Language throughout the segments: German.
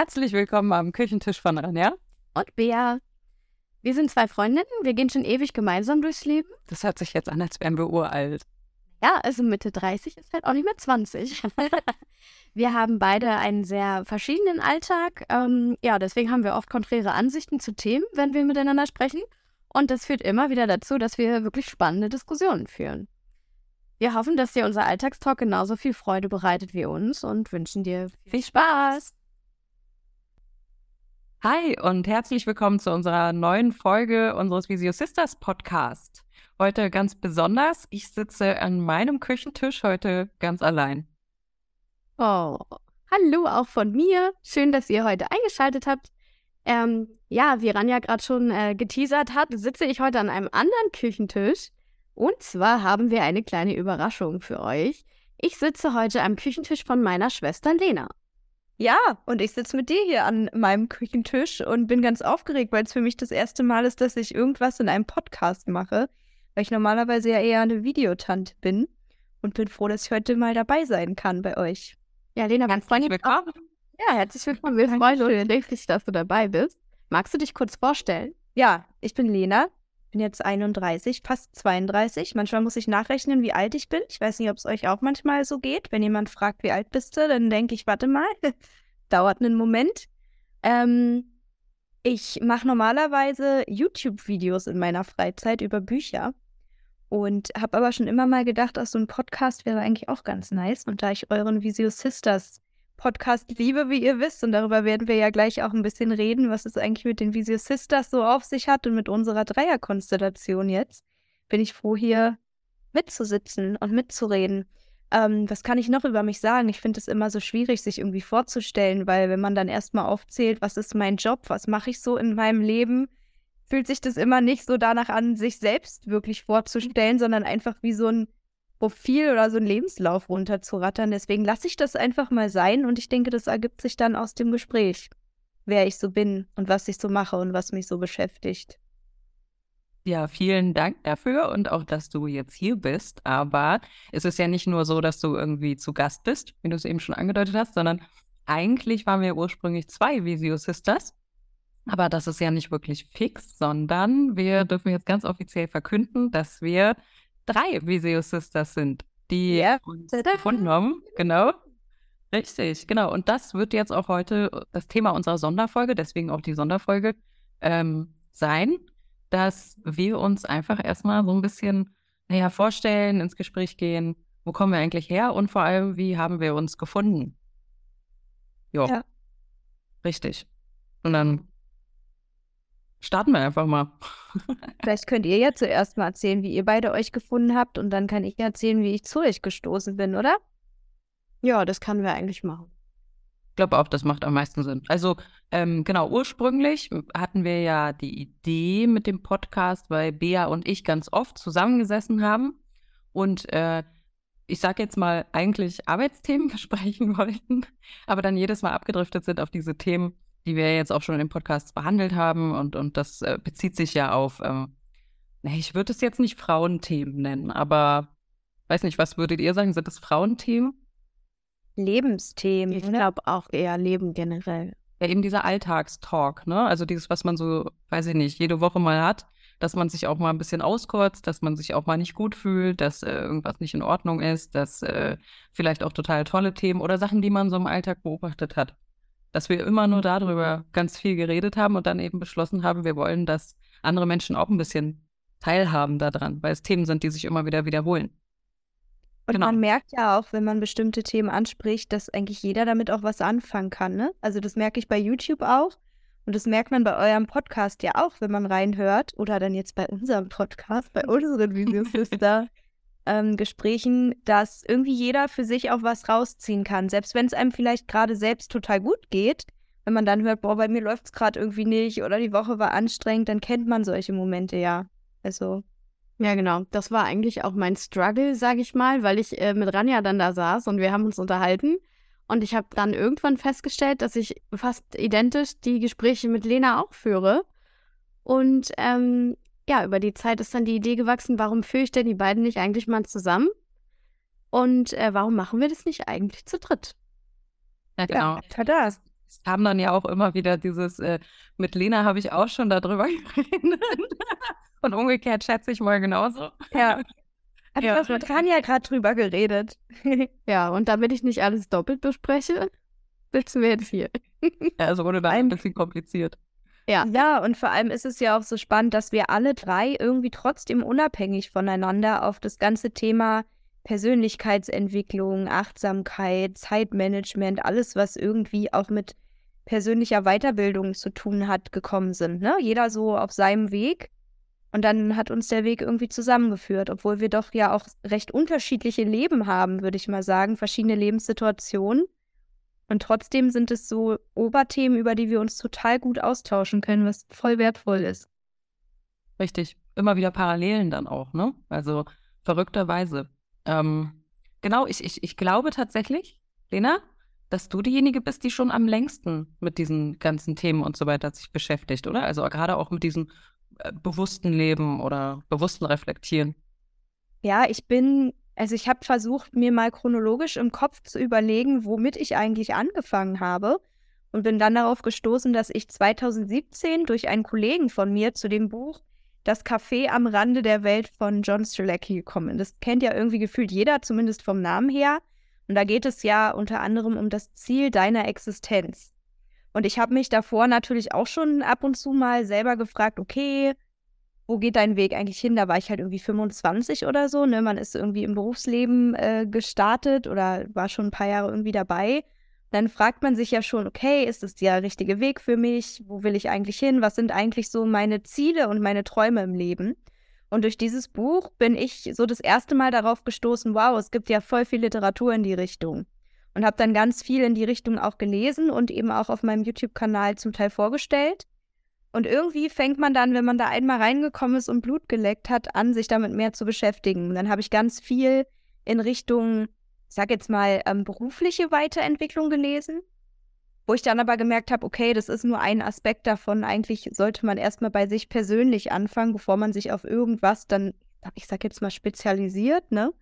Herzlich willkommen am Küchentisch von Anja. Und Bea. Wir sind zwei Freundinnen, wir gehen schon ewig gemeinsam durchs Leben. Das hört sich jetzt an, als wären wir uralt. Ja, also Mitte 30 ist halt auch nicht mehr 20. wir haben beide einen sehr verschiedenen Alltag. Ähm, ja, deswegen haben wir oft konträre Ansichten zu Themen, wenn wir miteinander sprechen. Und das führt immer wieder dazu, dass wir wirklich spannende Diskussionen führen. Wir hoffen, dass dir unser Alltagstalk genauso viel Freude bereitet wie uns und wünschen dir viel Spaß. Hi und herzlich willkommen zu unserer neuen Folge unseres Visio Sisters Podcast. Heute ganz besonders, ich sitze an meinem Küchentisch heute ganz allein. Oh, hallo auch von mir. Schön, dass ihr heute eingeschaltet habt. Ähm, ja, wie Ranja gerade schon äh, geteasert hat, sitze ich heute an einem anderen Küchentisch. Und zwar haben wir eine kleine Überraschung für euch. Ich sitze heute am Küchentisch von meiner Schwester Lena. Ja, und ich sitze mit dir hier an meinem Küchentisch und bin ganz aufgeregt, weil es für mich das erste Mal ist, dass ich irgendwas in einem Podcast mache, weil ich normalerweise ja eher eine Videotante bin und bin froh, dass ich heute mal dabei sein kann bei euch. Ja, Lena, ganz herzlich willkommen. Ja, herzlich willkommen. Wir freuen uns richtig, dass du dabei bist. Magst du dich kurz vorstellen? Ja, ich bin Lena, bin jetzt 31, fast 32. Manchmal muss ich nachrechnen, wie alt ich bin. Ich weiß nicht, ob es euch auch manchmal so geht. Wenn jemand fragt, wie alt bist du, dann denke ich, warte mal, dauert einen Moment. Ähm, ich mache normalerweise YouTube-Videos in meiner Freizeit über Bücher und habe aber schon immer mal gedacht, dass so ein Podcast wäre eigentlich auch ganz nice. Und da ich euren Visio Sisters Podcast liebe, wie ihr wisst. Und darüber werden wir ja gleich auch ein bisschen reden, was es eigentlich mit den Visio Sisters so auf sich hat und mit unserer Dreierkonstellation jetzt. Bin ich froh, hier mitzusitzen und mitzureden. Ähm, was kann ich noch über mich sagen? Ich finde es immer so schwierig, sich irgendwie vorzustellen, weil wenn man dann erstmal aufzählt, was ist mein Job, was mache ich so in meinem Leben, fühlt sich das immer nicht so danach an, sich selbst wirklich vorzustellen, sondern einfach wie so ein Profil oder so einen Lebenslauf runterzurattern. Deswegen lasse ich das einfach mal sein und ich denke, das ergibt sich dann aus dem Gespräch, wer ich so bin und was ich so mache und was mich so beschäftigt. Ja, vielen Dank dafür und auch, dass du jetzt hier bist. Aber es ist ja nicht nur so, dass du irgendwie zu Gast bist, wie du es eben schon angedeutet hast, sondern eigentlich waren wir ursprünglich zwei Visio Sisters. Aber das ist ja nicht wirklich fix, sondern wir dürfen jetzt ganz offiziell verkünden, dass wir drei Viseo Sisters sind, die ja. uns gefunden haben. Genau. Richtig, genau. Und das wird jetzt auch heute das Thema unserer Sonderfolge, deswegen auch die Sonderfolge, ähm, sein, dass wir uns einfach erstmal so ein bisschen, naja, vorstellen, ins Gespräch gehen, wo kommen wir eigentlich her und vor allem, wie haben wir uns gefunden? Jo. Ja. Richtig. Und dann starten wir einfach mal. Vielleicht könnt ihr ja zuerst mal erzählen, wie ihr beide euch gefunden habt und dann kann ich erzählen, wie ich zu euch gestoßen bin, oder? Ja, das können wir eigentlich machen. Ich glaube auch, das macht am meisten Sinn. Also, ähm, genau, ursprünglich hatten wir ja die Idee mit dem Podcast, weil Bea und ich ganz oft zusammengesessen haben und äh, ich sage jetzt mal, eigentlich Arbeitsthemen besprechen wollten, aber dann jedes Mal abgedriftet sind auf diese Themen, die wir jetzt auch schon im Podcast behandelt haben. Und, und das äh, bezieht sich ja auf, ähm, ich würde es jetzt nicht Frauenthemen nennen, aber weiß nicht, was würdet ihr sagen? Sind das Frauenthemen? Lebensthemen. Ich glaube auch eher Leben generell. Ja, eben dieser Alltagstalk, ne? Also dieses, was man so, weiß ich nicht, jede Woche mal hat, dass man sich auch mal ein bisschen auskotzt, dass man sich auch mal nicht gut fühlt, dass äh, irgendwas nicht in Ordnung ist, dass äh, vielleicht auch total tolle Themen oder Sachen, die man so im Alltag beobachtet hat dass wir immer nur darüber ganz viel geredet haben und dann eben beschlossen haben, wir wollen, dass andere Menschen auch ein bisschen teilhaben daran, weil es Themen sind, die sich immer wieder wiederholen. Und genau. man merkt ja auch, wenn man bestimmte Themen anspricht, dass eigentlich jeder damit auch was anfangen kann. Ne? Also das merke ich bei YouTube auch. Und das merkt man bei eurem Podcast ja auch, wenn man reinhört. Oder dann jetzt bei unserem Podcast, bei unseren Videos da ähm, Gesprächen, dass irgendwie jeder für sich auch was rausziehen kann. Selbst wenn es einem vielleicht gerade selbst total gut geht, wenn man dann hört, boah, bei mir läuft es gerade irgendwie nicht oder die Woche war anstrengend, dann kennt man solche Momente ja. Also. Ja, genau. Das war eigentlich auch mein Struggle, sage ich mal, weil ich äh, mit Ranja dann da saß und wir haben uns unterhalten. Und ich habe dann irgendwann festgestellt, dass ich fast identisch die Gespräche mit Lena auch führe. Und ähm, ja, über die Zeit ist dann die Idee gewachsen, warum führe ich denn die beiden nicht eigentlich mal zusammen? Und äh, warum machen wir das nicht eigentlich zu dritt? Ja, genau. Ja, tada. es kam dann ja auch immer wieder dieses, äh, mit Lena habe ich auch schon darüber geredet. Und umgekehrt schätze ich mal genauso. Ja. Hab ja. ich mit Tanja gerade drüber geredet. ja, und damit ich nicht alles doppelt bespreche, sitzen wir jetzt hier. ja, also da ein bisschen kompliziert. Ja. ja, und vor allem ist es ja auch so spannend, dass wir alle drei irgendwie trotzdem unabhängig voneinander auf das ganze Thema Persönlichkeitsentwicklung, Achtsamkeit, Zeitmanagement, alles, was irgendwie auch mit persönlicher Weiterbildung zu tun hat, gekommen sind. Ne? Jeder so auf seinem Weg. Und dann hat uns der Weg irgendwie zusammengeführt, obwohl wir doch ja auch recht unterschiedliche Leben haben, würde ich mal sagen, verschiedene Lebenssituationen. Und trotzdem sind es so Oberthemen, über die wir uns total gut austauschen können, was voll wertvoll ist. Richtig. Immer wieder Parallelen dann auch, ne? Also verrückterweise. Ähm, genau, ich, ich, ich glaube tatsächlich, Lena, dass du diejenige bist, die schon am längsten mit diesen ganzen Themen und so weiter sich beschäftigt, oder? Also gerade auch mit diesem äh, bewussten Leben oder bewussten Reflektieren. Ja, ich bin, also ich habe versucht, mir mal chronologisch im Kopf zu überlegen, womit ich eigentlich angefangen habe und bin dann darauf gestoßen, dass ich 2017 durch einen Kollegen von mir zu dem Buch das Café am Rande der Welt von John Strelacki gekommen. Das kennt ja irgendwie gefühlt jeder, zumindest vom Namen her. Und da geht es ja unter anderem um das Ziel deiner Existenz. Und ich habe mich davor natürlich auch schon ab und zu mal selber gefragt, okay, wo geht dein Weg eigentlich hin? Da war ich halt irgendwie 25 oder so. Ne? Man ist irgendwie im Berufsleben äh, gestartet oder war schon ein paar Jahre irgendwie dabei dann fragt man sich ja schon, okay, ist es der richtige Weg für mich? Wo will ich eigentlich hin? Was sind eigentlich so meine Ziele und meine Träume im Leben? Und durch dieses Buch bin ich so das erste Mal darauf gestoßen, wow, es gibt ja voll viel Literatur in die Richtung. Und habe dann ganz viel in die Richtung auch gelesen und eben auch auf meinem YouTube-Kanal zum Teil vorgestellt. Und irgendwie fängt man dann, wenn man da einmal reingekommen ist und Blut geleckt hat, an, sich damit mehr zu beschäftigen. Und dann habe ich ganz viel in Richtung ich sage jetzt mal, ähm, berufliche Weiterentwicklung gelesen, wo ich dann aber gemerkt habe, okay, das ist nur ein Aspekt davon. Eigentlich sollte man erstmal bei sich persönlich anfangen, bevor man sich auf irgendwas dann, ich sage jetzt mal, spezialisiert, ne?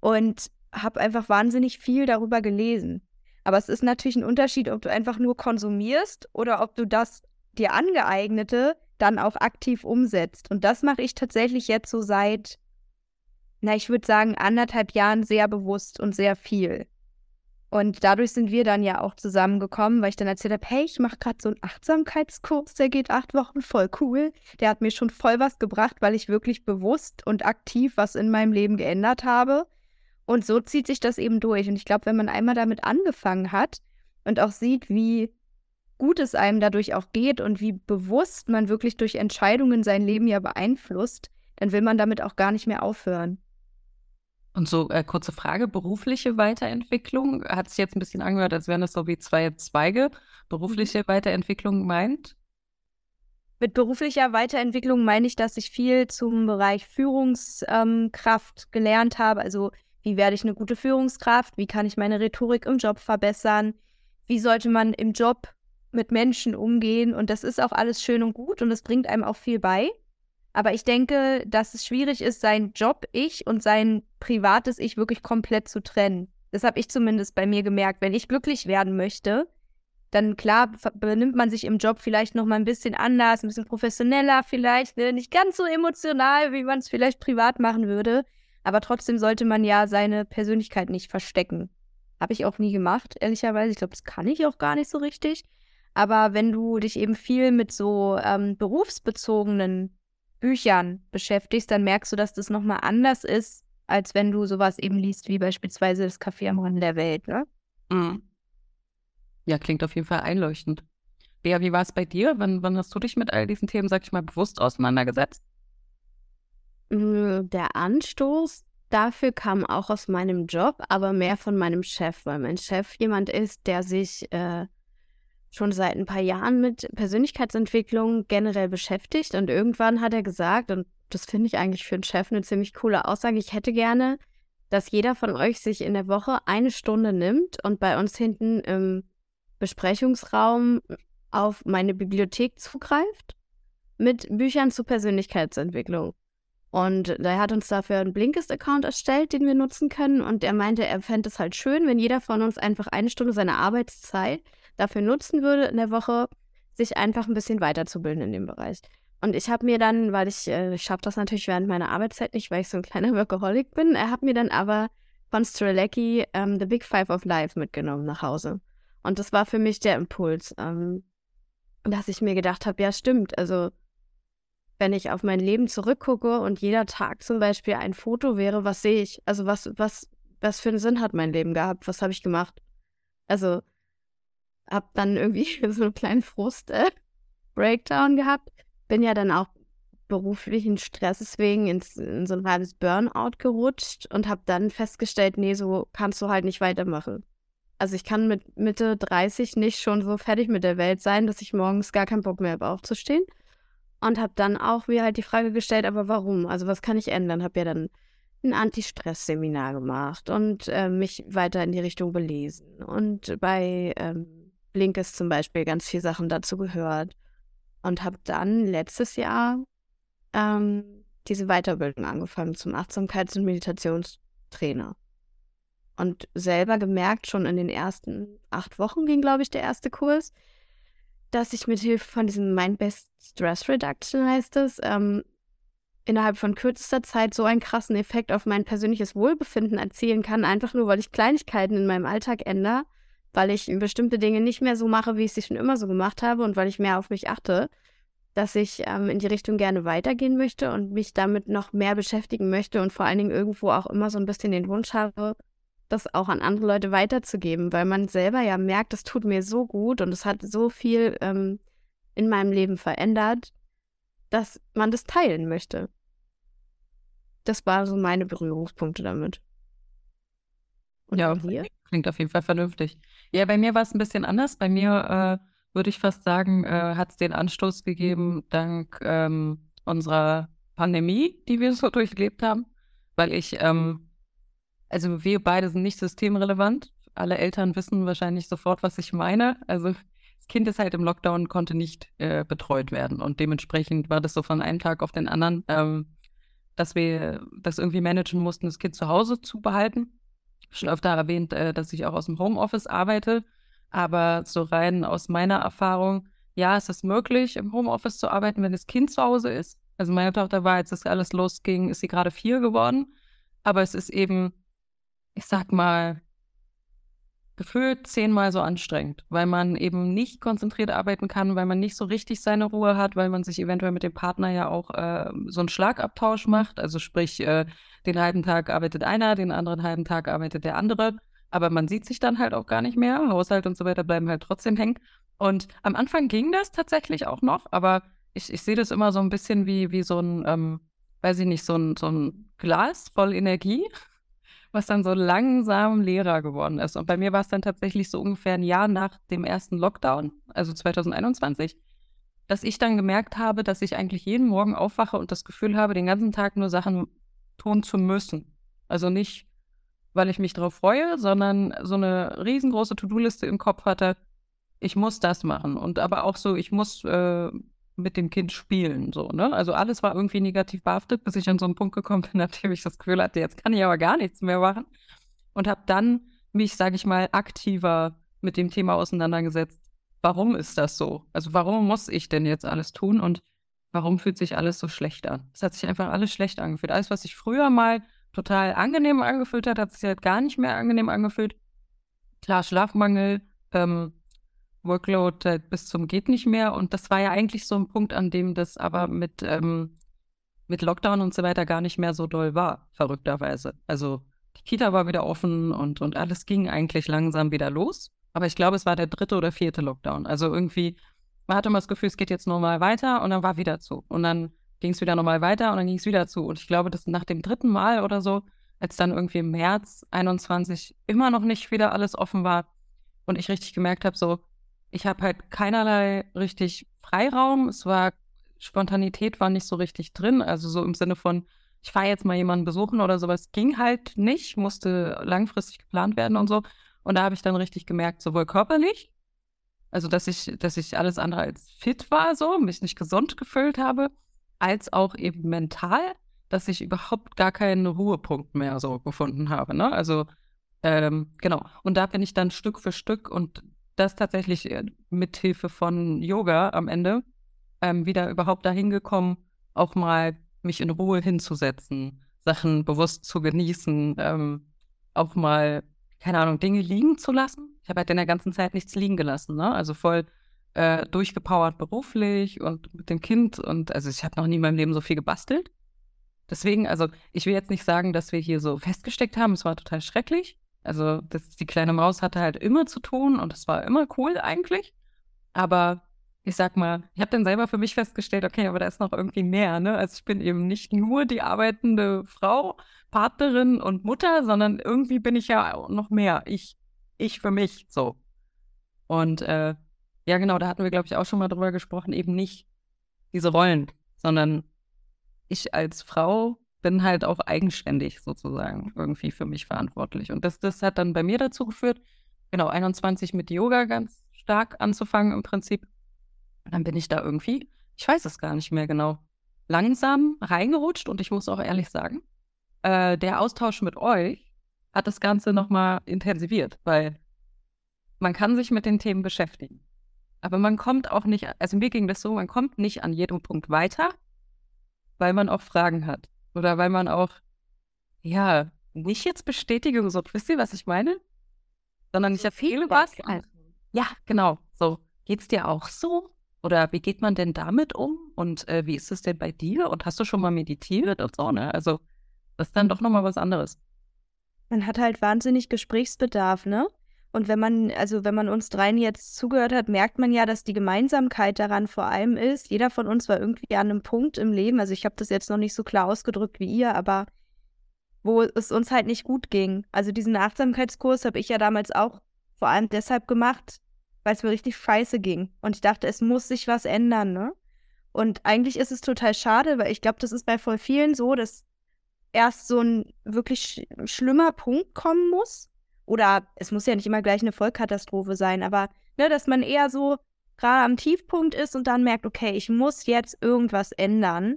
Und habe einfach wahnsinnig viel darüber gelesen. Aber es ist natürlich ein Unterschied, ob du einfach nur konsumierst oder ob du das dir angeeignete dann auch aktiv umsetzt. Und das mache ich tatsächlich jetzt so seit na, ich würde sagen, anderthalb Jahren sehr bewusst und sehr viel. Und dadurch sind wir dann ja auch zusammengekommen, weil ich dann erzählt habe, hey, ich mache gerade so einen Achtsamkeitskurs, der geht acht Wochen, voll cool. Der hat mir schon voll was gebracht, weil ich wirklich bewusst und aktiv was in meinem Leben geändert habe. Und so zieht sich das eben durch. Und ich glaube, wenn man einmal damit angefangen hat und auch sieht, wie gut es einem dadurch auch geht und wie bewusst man wirklich durch Entscheidungen sein Leben ja beeinflusst, dann will man damit auch gar nicht mehr aufhören. Und so äh, kurze Frage, berufliche Weiterentwicklung, hat sich jetzt ein bisschen angehört, als wären das so wie zwei Zweige. Berufliche mhm. Weiterentwicklung meint? Mit beruflicher Weiterentwicklung meine ich, dass ich viel zum Bereich Führungskraft ähm, gelernt habe. Also wie werde ich eine gute Führungskraft? Wie kann ich meine Rhetorik im Job verbessern? Wie sollte man im Job mit Menschen umgehen? Und das ist auch alles schön und gut und es bringt einem auch viel bei. Aber ich denke, dass es schwierig ist, sein Job-Ich und sein privates Ich wirklich komplett zu trennen. Das habe ich zumindest bei mir gemerkt. Wenn ich glücklich werden möchte, dann klar benimmt man sich im Job vielleicht noch mal ein bisschen anders, ein bisschen professioneller vielleicht, ne? nicht ganz so emotional, wie man es vielleicht privat machen würde. Aber trotzdem sollte man ja seine Persönlichkeit nicht verstecken. Habe ich auch nie gemacht, ehrlicherweise. Ich glaube, das kann ich auch gar nicht so richtig. Aber wenn du dich eben viel mit so ähm, berufsbezogenen Büchern beschäftigst, dann merkst du, dass das nochmal anders ist, als wenn du sowas eben liest, wie beispielsweise das Café am Rande der Welt, ne? Mhm. Ja, klingt auf jeden Fall einleuchtend. Bea, wie war es bei dir? Wann, wann hast du dich mit all diesen Themen, sag ich mal, bewusst auseinandergesetzt? Der Anstoß dafür kam auch aus meinem Job, aber mehr von meinem Chef, weil mein Chef jemand ist, der sich äh, schon seit ein paar Jahren mit Persönlichkeitsentwicklung generell beschäftigt und irgendwann hat er gesagt, und das finde ich eigentlich für einen Chef eine ziemlich coole Aussage, ich hätte gerne, dass jeder von euch sich in der Woche eine Stunde nimmt und bei uns hinten im Besprechungsraum auf meine Bibliothek zugreift mit Büchern zur Persönlichkeitsentwicklung. Und er hat uns dafür einen Blinkist-Account erstellt, den wir nutzen können. Und er meinte, er fände es halt schön, wenn jeder von uns einfach eine Stunde seiner Arbeitszeit dafür nutzen würde in der Woche, sich einfach ein bisschen weiterzubilden in dem Bereich. Und ich habe mir dann, weil ich, äh, ich schaffe das natürlich während meiner Arbeitszeit nicht, weil ich so ein kleiner Workaholic bin, er hat mir dann aber von Strelecki ähm, The Big Five of Life mitgenommen nach Hause. Und das war für mich der Impuls, ähm, dass ich mir gedacht habe, ja stimmt, also wenn ich auf mein Leben zurückgucke und jeder Tag zum Beispiel ein Foto wäre, was sehe ich? Also was, was, was für einen Sinn hat mein Leben gehabt? Was habe ich gemacht? Also habe dann irgendwie so einen kleinen Frust-Breakdown gehabt. Bin ja dann auch beruflichen Stresses wegen ins, in so ein halbes Burnout gerutscht und habe dann festgestellt, nee, so kannst du halt nicht weitermachen. Also ich kann mit Mitte 30 nicht schon so fertig mit der Welt sein, dass ich morgens gar keinen Bock mehr habe aufzustehen. Und habe dann auch mir halt die Frage gestellt, aber warum? Also was kann ich ändern? Habe ja dann ein Anti-Stress-Seminar gemacht und äh, mich weiter in die Richtung belesen. Und bei ähm, Blinkes zum Beispiel ganz viele Sachen dazu gehört. Und habe dann letztes Jahr ähm, diese Weiterbildung angefangen zum Achtsamkeits- und Meditationstrainer. Und selber gemerkt, schon in den ersten acht Wochen ging, glaube ich, der erste Kurs, dass ich mit Hilfe von diesem Mind-Based Stress Reduction heißt es, ähm, innerhalb von kürzester Zeit so einen krassen Effekt auf mein persönliches Wohlbefinden erzielen kann, einfach nur, weil ich Kleinigkeiten in meinem Alltag ändere, weil ich bestimmte Dinge nicht mehr so mache, wie ich sie schon immer so gemacht habe und weil ich mehr auf mich achte, dass ich ähm, in die Richtung gerne weitergehen möchte und mich damit noch mehr beschäftigen möchte und vor allen Dingen irgendwo auch immer so ein bisschen den Wunsch habe, das auch an andere Leute weiterzugeben, weil man selber ja merkt, das tut mir so gut und es hat so viel ähm, in meinem Leben verändert, dass man das teilen möchte. Das waren so meine Berührungspunkte damit. Und ja, klingt auf jeden Fall vernünftig. Ja, bei mir war es ein bisschen anders. Bei mir äh, würde ich fast sagen, äh, hat es den Anstoß gegeben dank ähm, unserer Pandemie, die wir so durchlebt haben, weil ich ähm, also wir beide sind nicht systemrelevant. Alle Eltern wissen wahrscheinlich sofort, was ich meine. Also das Kind ist halt im Lockdown, konnte nicht äh, betreut werden. Und dementsprechend war das so von einem Tag auf den anderen, ähm, dass wir das irgendwie managen mussten, das Kind zu Hause zu behalten. Schon öfter erwähnt, äh, dass ich auch aus dem Homeoffice arbeite. Aber so rein aus meiner Erfahrung, ja, es ist möglich, im Homeoffice zu arbeiten, wenn das Kind zu Hause ist. Also meine Tochter war, als das alles losging, ist sie gerade vier geworden. Aber es ist eben ich sag mal, gefühlt zehnmal so anstrengend, weil man eben nicht konzentriert arbeiten kann, weil man nicht so richtig seine Ruhe hat, weil man sich eventuell mit dem Partner ja auch äh, so einen Schlagabtausch macht. Also sprich, äh, den halben Tag arbeitet einer, den anderen halben Tag arbeitet der andere. Aber man sieht sich dann halt auch gar nicht mehr. Haushalt und so weiter bleiben halt trotzdem hängen. Und am Anfang ging das tatsächlich auch noch, aber ich, ich sehe das immer so ein bisschen wie, wie so ein, ähm, weiß ich nicht, so ein, so ein Glas voll Energie was dann so langsam leerer geworden ist. Und bei mir war es dann tatsächlich so ungefähr ein Jahr nach dem ersten Lockdown, also 2021, dass ich dann gemerkt habe, dass ich eigentlich jeden Morgen aufwache und das Gefühl habe, den ganzen Tag nur Sachen tun zu müssen. Also nicht, weil ich mich darauf freue, sondern so eine riesengroße To-Do-Liste im Kopf hatte, ich muss das machen. Und aber auch so, ich muss äh, mit dem Kind spielen, so, ne? Also alles war irgendwie negativ behaftet, bis ich an so einen Punkt gekommen bin, nachdem ich das Gefühl hatte, jetzt kann ich aber gar nichts mehr machen. Und habe dann mich, sage ich mal, aktiver mit dem Thema auseinandergesetzt. Warum ist das so? Also warum muss ich denn jetzt alles tun und warum fühlt sich alles so schlecht an? Es hat sich einfach alles schlecht angefühlt. Alles, was sich früher mal total angenehm angefühlt hat, hat sich halt gar nicht mehr angenehm angefühlt. Klar, Schlafmangel, ähm, Workload halt bis zum geht nicht mehr. Und das war ja eigentlich so ein Punkt, an dem das aber mit, ähm, mit Lockdown und so weiter gar nicht mehr so doll war, verrückterweise. Also die Kita war wieder offen und, und alles ging eigentlich langsam wieder los. Aber ich glaube, es war der dritte oder vierte Lockdown. Also irgendwie, man hatte immer das Gefühl, es geht jetzt normal weiter und dann war wieder zu. Und dann ging es wieder normal weiter und dann ging es wieder zu. Und ich glaube, dass nach dem dritten Mal oder so, als dann irgendwie im März 21 immer noch nicht wieder alles offen war und ich richtig gemerkt habe, so, ich habe halt keinerlei richtig Freiraum. Es war, Spontanität war nicht so richtig drin. Also so im Sinne von, ich fahre jetzt mal jemanden besuchen oder sowas, ging halt nicht, musste langfristig geplant werden und so. Und da habe ich dann richtig gemerkt, sowohl körperlich, also dass ich, dass ich alles andere als fit war, so, mich nicht gesund gefühlt habe, als auch eben mental, dass ich überhaupt gar keinen Ruhepunkt mehr so gefunden habe. Ne? Also ähm, genau. Und da bin ich dann Stück für Stück und das tatsächlich äh, mit Hilfe von Yoga am Ende ähm, wieder überhaupt dahin gekommen, auch mal mich in Ruhe hinzusetzen, Sachen bewusst zu genießen, ähm, auch mal, keine Ahnung, Dinge liegen zu lassen. Ich habe halt in der ganzen Zeit nichts liegen gelassen, ne? Also voll äh, durchgepowert beruflich und mit dem Kind und also ich habe noch nie in meinem Leben so viel gebastelt. Deswegen, also ich will jetzt nicht sagen, dass wir hier so festgesteckt haben, es war total schrecklich. Also das, die kleine Maus hatte halt immer zu tun und es war immer cool eigentlich. Aber ich sag mal, ich habe dann selber für mich festgestellt, okay, aber da ist noch irgendwie mehr, ne? Also ich bin eben nicht nur die arbeitende Frau, Partnerin und Mutter, sondern irgendwie bin ich ja auch noch mehr. Ich, ich für mich so. Und äh, ja, genau, da hatten wir, glaube ich, auch schon mal drüber gesprochen, eben nicht diese Rollen, sondern ich als Frau bin halt auch eigenständig sozusagen irgendwie für mich verantwortlich. Und das, das hat dann bei mir dazu geführt, genau, 21 mit Yoga ganz stark anzufangen im Prinzip. Und dann bin ich da irgendwie, ich weiß es gar nicht mehr genau, langsam reingerutscht und ich muss auch ehrlich sagen, äh, der Austausch mit euch hat das Ganze nochmal intensiviert, weil man kann sich mit den Themen beschäftigen. Aber man kommt auch nicht, also mir ging das so, man kommt nicht an jedem Punkt weiter, weil man auch Fragen hat. Oder weil man auch, ja, nicht jetzt Bestätigung, so, wisst ihr, was ich meine? Sondern ich erzähle was. Ja, genau. So, geht's dir auch so? Oder wie geht man denn damit um? Und äh, wie ist es denn bei dir? Und hast du schon mal meditiert und so, ne? Also, das ist dann doch nochmal was anderes. Man hat halt wahnsinnig Gesprächsbedarf, ne? Und wenn man, also wenn man uns dreien jetzt zugehört hat, merkt man ja, dass die Gemeinsamkeit daran vor allem ist, jeder von uns war irgendwie an einem Punkt im Leben, also ich habe das jetzt noch nicht so klar ausgedrückt wie ihr, aber wo es uns halt nicht gut ging. Also diesen Achtsamkeitskurs habe ich ja damals auch vor allem deshalb gemacht, weil es mir richtig scheiße ging. Und ich dachte, es muss sich was ändern, ne? Und eigentlich ist es total schade, weil ich glaube, das ist bei voll vielen so, dass erst so ein wirklich sch schlimmer Punkt kommen muss, oder es muss ja nicht immer gleich eine Vollkatastrophe sein, aber ne, dass man eher so gerade am Tiefpunkt ist und dann merkt, okay, ich muss jetzt irgendwas ändern.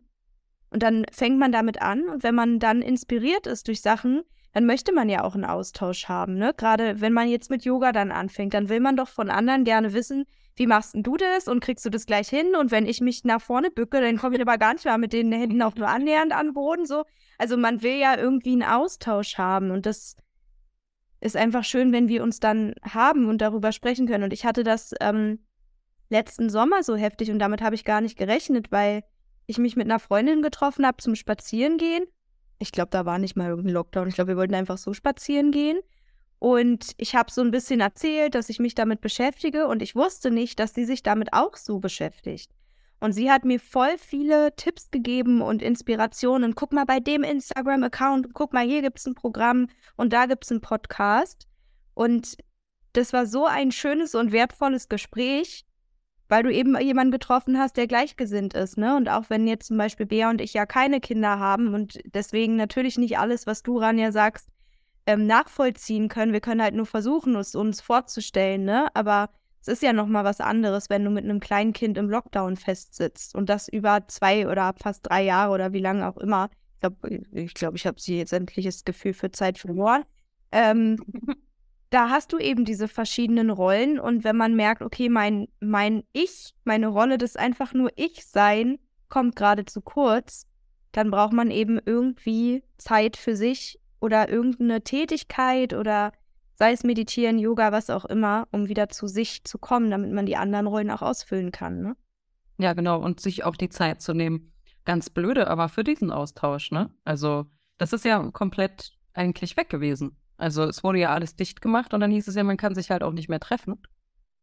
Und dann fängt man damit an und wenn man dann inspiriert ist durch Sachen, dann möchte man ja auch einen Austausch haben. Ne? Gerade wenn man jetzt mit Yoga dann anfängt, dann will man doch von anderen gerne wissen, wie machst du das und kriegst du das gleich hin? Und wenn ich mich nach vorne bücke, dann komme ich aber gar nicht mehr mit den Händen auch nur annähernd an den Boden. So. Also man will ja irgendwie einen Austausch haben und das ist einfach schön, wenn wir uns dann haben und darüber sprechen können. Und ich hatte das ähm, letzten Sommer so heftig und damit habe ich gar nicht gerechnet, weil ich mich mit einer Freundin getroffen habe zum Spazierengehen. Ich glaube, da war nicht mal irgendein Lockdown. Ich glaube, wir wollten einfach so spazieren gehen. Und ich habe so ein bisschen erzählt, dass ich mich damit beschäftige und ich wusste nicht, dass sie sich damit auch so beschäftigt. Und sie hat mir voll viele Tipps gegeben und Inspirationen. Guck mal bei dem Instagram-Account, guck mal, hier gibt es ein Programm und da gibt es einen Podcast. Und das war so ein schönes und wertvolles Gespräch, weil du eben jemanden getroffen hast, der gleichgesinnt ist. Ne? Und auch wenn jetzt zum Beispiel Bea und ich ja keine Kinder haben und deswegen natürlich nicht alles, was du, Rania, sagst, ähm, nachvollziehen können. Wir können halt nur versuchen, es uns vorzustellen. Ne? Aber es ist ja noch mal was anderes, wenn du mit einem kleinen Kind im Lockdown festsitzt und das über zwei oder fast drei Jahre oder wie lange auch immer. Ich glaube, ich, glaub, ich habe sie jetzt endliches Gefühl für Zeit verloren. Ähm, da hast du eben diese verschiedenen Rollen und wenn man merkt, okay, mein, mein Ich, meine Rolle des einfach nur Ich-Sein kommt gerade zu kurz, dann braucht man eben irgendwie Zeit für sich oder irgendeine Tätigkeit oder sei es Meditieren, Yoga, was auch immer, um wieder zu sich zu kommen, damit man die anderen Rollen auch ausfüllen kann. Ne? Ja, genau. Und sich auch die Zeit zu nehmen. Ganz blöde, aber für diesen Austausch, ne? Also, das ist ja komplett eigentlich weg gewesen. Also, es wurde ja alles dicht gemacht und dann hieß es ja, man kann sich halt auch nicht mehr treffen.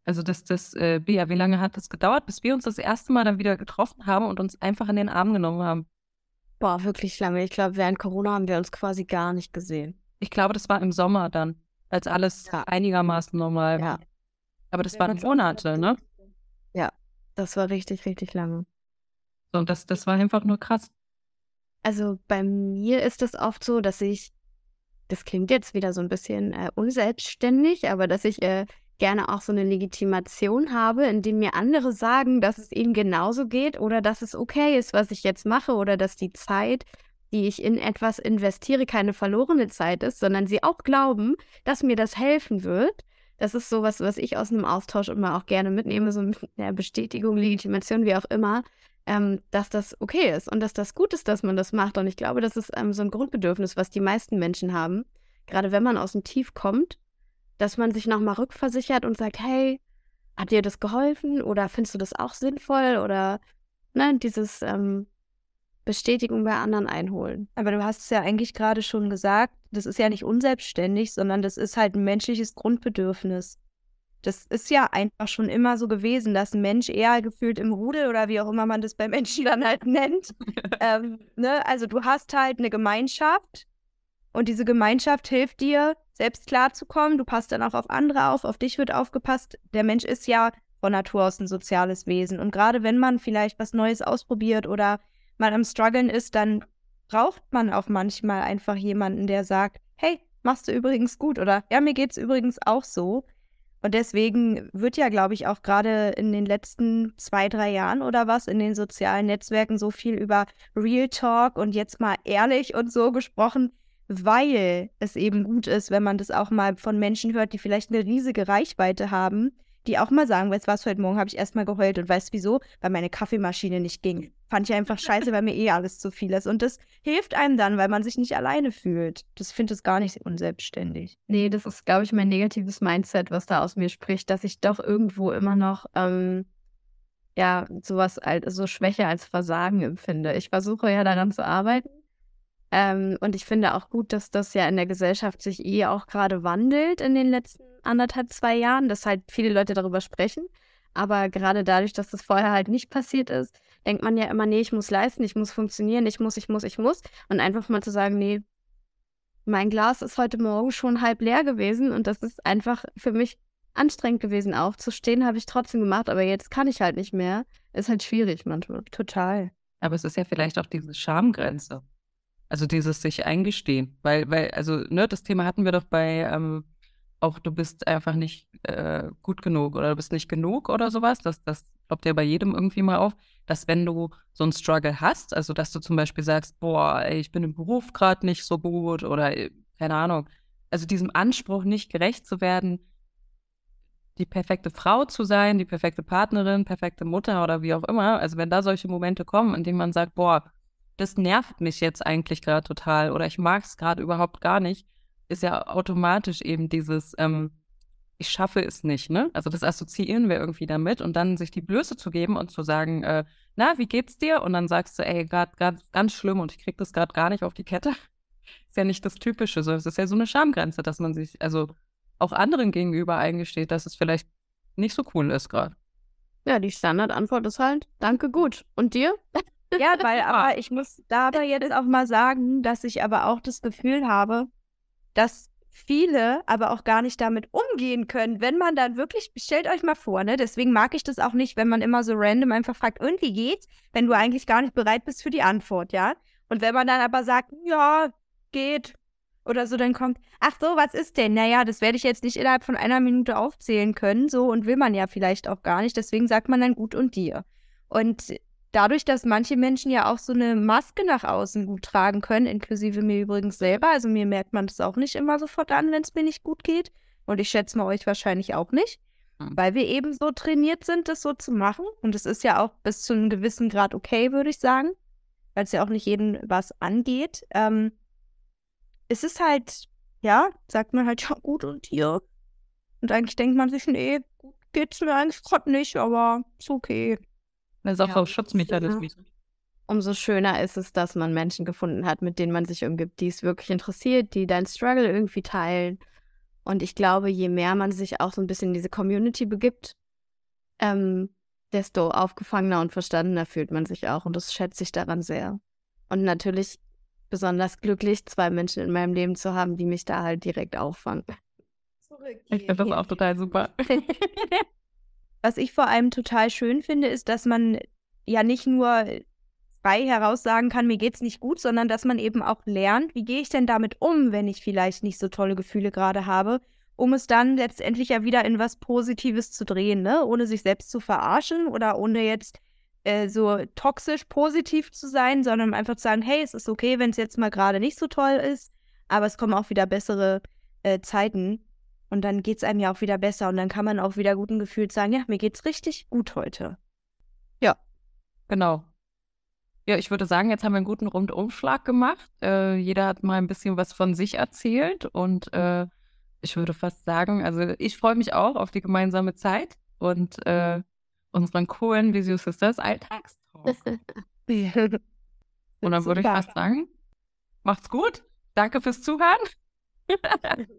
Also, das, das, äh, Bea, wie lange hat das gedauert, bis wir uns das erste Mal dann wieder getroffen haben und uns einfach in den Arm genommen haben? Boah, wirklich lange. Ich glaube, während Corona haben wir uns quasi gar nicht gesehen. Ich glaube, das war im Sommer dann als alles ja. einigermaßen normal war. Ja. Aber das waren Monate, ne? Ja, das war richtig, richtig lange. So, und das, das war einfach nur krass. Also bei mir ist es oft so, dass ich, das klingt jetzt wieder so ein bisschen äh, unselbstständig, aber dass ich äh, gerne auch so eine Legitimation habe, indem mir andere sagen, dass es ihnen genauso geht oder dass es okay ist, was ich jetzt mache oder dass die Zeit die ich in etwas investiere, keine verlorene Zeit ist, sondern sie auch glauben, dass mir das helfen wird, Das ist sowas, was ich aus einem Austausch immer auch gerne mitnehme, so mit der Bestätigung, Legitimation, wie auch immer, ähm, dass das okay ist und dass das gut ist, dass man das macht. Und ich glaube, das ist ähm, so ein Grundbedürfnis, was die meisten Menschen haben, gerade wenn man aus dem Tief kommt, dass man sich nochmal rückversichert und sagt, hey, hat dir das geholfen oder findest du das auch sinnvoll oder ne, dieses ähm, Bestätigung bei anderen einholen. Aber du hast es ja eigentlich gerade schon gesagt, das ist ja nicht unselbstständig, sondern das ist halt ein menschliches Grundbedürfnis. Das ist ja einfach schon immer so gewesen, dass ein Mensch eher gefühlt im Rudel oder wie auch immer man das bei Menschen dann halt nennt. ähm, ne? Also du hast halt eine Gemeinschaft und diese Gemeinschaft hilft dir, selbst klarzukommen. Du passt dann auch auf andere auf, auf dich wird aufgepasst. Der Mensch ist ja von Natur aus ein soziales Wesen. Und gerade wenn man vielleicht was Neues ausprobiert oder mal am Struggeln ist, dann braucht man auch manchmal einfach jemanden, der sagt, hey, machst du übrigens gut oder ja, mir geht's übrigens auch so. Und deswegen wird ja, glaube ich, auch gerade in den letzten zwei, drei Jahren oder was in den sozialen Netzwerken so viel über Real Talk und jetzt mal ehrlich und so gesprochen, weil es eben gut ist, wenn man das auch mal von Menschen hört, die vielleicht eine riesige Reichweite haben, die auch mal sagen, weißt was, heute Morgen habe ich erstmal geheult und weißt wieso? Weil meine Kaffeemaschine nicht ging. Fand ich einfach scheiße, weil mir eh alles zu viel ist. Und das hilft einem dann, weil man sich nicht alleine fühlt. Das finde ich gar nicht unselbstständig. Nee, das ist, glaube ich, mein negatives Mindset, was da aus mir spricht, dass ich doch irgendwo immer noch, ähm, ja, sowas als so Schwäche als Versagen empfinde. Ich versuche ja daran zu arbeiten. Ähm, und ich finde auch gut, dass das ja in der Gesellschaft sich eh auch gerade wandelt in den letzten anderthalb, zwei Jahren, dass halt viele Leute darüber sprechen. Aber gerade dadurch, dass das vorher halt nicht passiert ist, denkt man ja immer, nee, ich muss leisten, ich muss funktionieren, ich muss, ich muss, ich muss. Und einfach mal zu sagen, nee, mein Glas ist heute Morgen schon halb leer gewesen und das ist einfach für mich anstrengend gewesen aufzustehen, habe ich trotzdem gemacht, aber jetzt kann ich halt nicht mehr. Ist halt schwierig manchmal. Total. Aber es ist ja vielleicht auch diese Schamgrenze. Also dieses sich eingestehen. Weil, weil, also, ne, das Thema hatten wir doch bei ähm, auch du bist einfach nicht äh, gut genug oder du bist nicht genug oder sowas. Das, das glaubt ja bei jedem irgendwie mal auf, dass wenn du so einen Struggle hast, also dass du zum Beispiel sagst, boah, ey, ich bin im Beruf gerade nicht so gut oder äh, keine Ahnung, also diesem Anspruch nicht gerecht zu werden, die perfekte Frau zu sein, die perfekte Partnerin, perfekte Mutter oder wie auch immer. Also wenn da solche Momente kommen, in denen man sagt, boah, das nervt mich jetzt eigentlich gerade total oder ich mag es gerade überhaupt gar nicht, ist ja automatisch eben dieses, ähm, ich schaffe es nicht, ne? Also das assoziieren wir irgendwie damit und dann sich die Blöße zu geben und zu sagen, äh, na, wie geht's dir? Und dann sagst du, ey, gerade ganz schlimm und ich krieg das gerade gar nicht auf die Kette. ist ja nicht das Typische, so es ist ja so eine Schamgrenze, dass man sich also auch anderen gegenüber eingesteht, dass es vielleicht nicht so cool ist gerade. Ja, die Standardantwort ist halt, danke, gut. Und dir? Ja, weil aber ich muss da aber jetzt auch mal sagen, dass ich aber auch das Gefühl habe, dass viele aber auch gar nicht damit umgehen können, wenn man dann wirklich, stellt euch mal vor, ne? Deswegen mag ich das auch nicht, wenn man immer so random einfach fragt, und wie geht's, wenn du eigentlich gar nicht bereit bist für die Antwort, ja? Und wenn man dann aber sagt, ja, geht, oder so, dann kommt, ach so, was ist denn? Naja, das werde ich jetzt nicht innerhalb von einer Minute aufzählen können, so und will man ja vielleicht auch gar nicht. Deswegen sagt man dann gut und dir. Und dadurch, dass manche Menschen ja auch so eine Maske nach außen gut tragen können, inklusive mir übrigens selber, also mir merkt man das auch nicht immer sofort an, wenn es mir nicht gut geht. Und ich schätze mal euch wahrscheinlich auch nicht, mhm. weil wir eben so trainiert sind, das so zu machen. Und es ist ja auch bis zu einem gewissen Grad okay, würde ich sagen, weil es ja auch nicht jeden was angeht. Ähm, es ist halt, ja, sagt man halt, ja, gut und hier. Und eigentlich denkt man sich, nee, gut geht's mir eigentlich gerade nicht, aber ist okay. Eine Sache ja, Schutzmechanismus. Umso schöner ist es, dass man Menschen gefunden hat, mit denen man sich umgibt, die es wirklich interessiert, die deinen Struggle irgendwie teilen. Und ich glaube, je mehr man sich auch so ein bisschen in diese Community begibt, ähm, desto aufgefangener und verstandener fühlt man sich auch. Und das schätze ich daran sehr. Und natürlich besonders glücklich, zwei Menschen in meinem Leben zu haben, die mich da halt direkt auffangen. Ich finde das auch total super. Was ich vor allem total schön finde, ist, dass man ja nicht nur frei heraus sagen kann, mir geht's nicht gut, sondern dass man eben auch lernt, wie gehe ich denn damit um, wenn ich vielleicht nicht so tolle Gefühle gerade habe, um es dann letztendlich ja wieder in was Positives zu drehen, ne? Ohne sich selbst zu verarschen oder ohne jetzt äh, so toxisch positiv zu sein, sondern einfach zu sagen, hey, es ist okay, wenn es jetzt mal gerade nicht so toll ist, aber es kommen auch wieder bessere äh, Zeiten. Und dann geht es einem ja auch wieder besser und dann kann man auch wieder guten Gefühls sagen, ja, mir geht's richtig gut heute. Genau. Ja, ich würde sagen, jetzt haben wir einen guten Rundumschlag gemacht. Äh, jeder hat mal ein bisschen was von sich erzählt und äh, ich würde fast sagen, also ich freue mich auch auf die gemeinsame Zeit und äh, unseren coolen Visio Sisters Alltagstalk. Und dann würde ich fast sagen, macht's gut. Danke fürs Zuhören.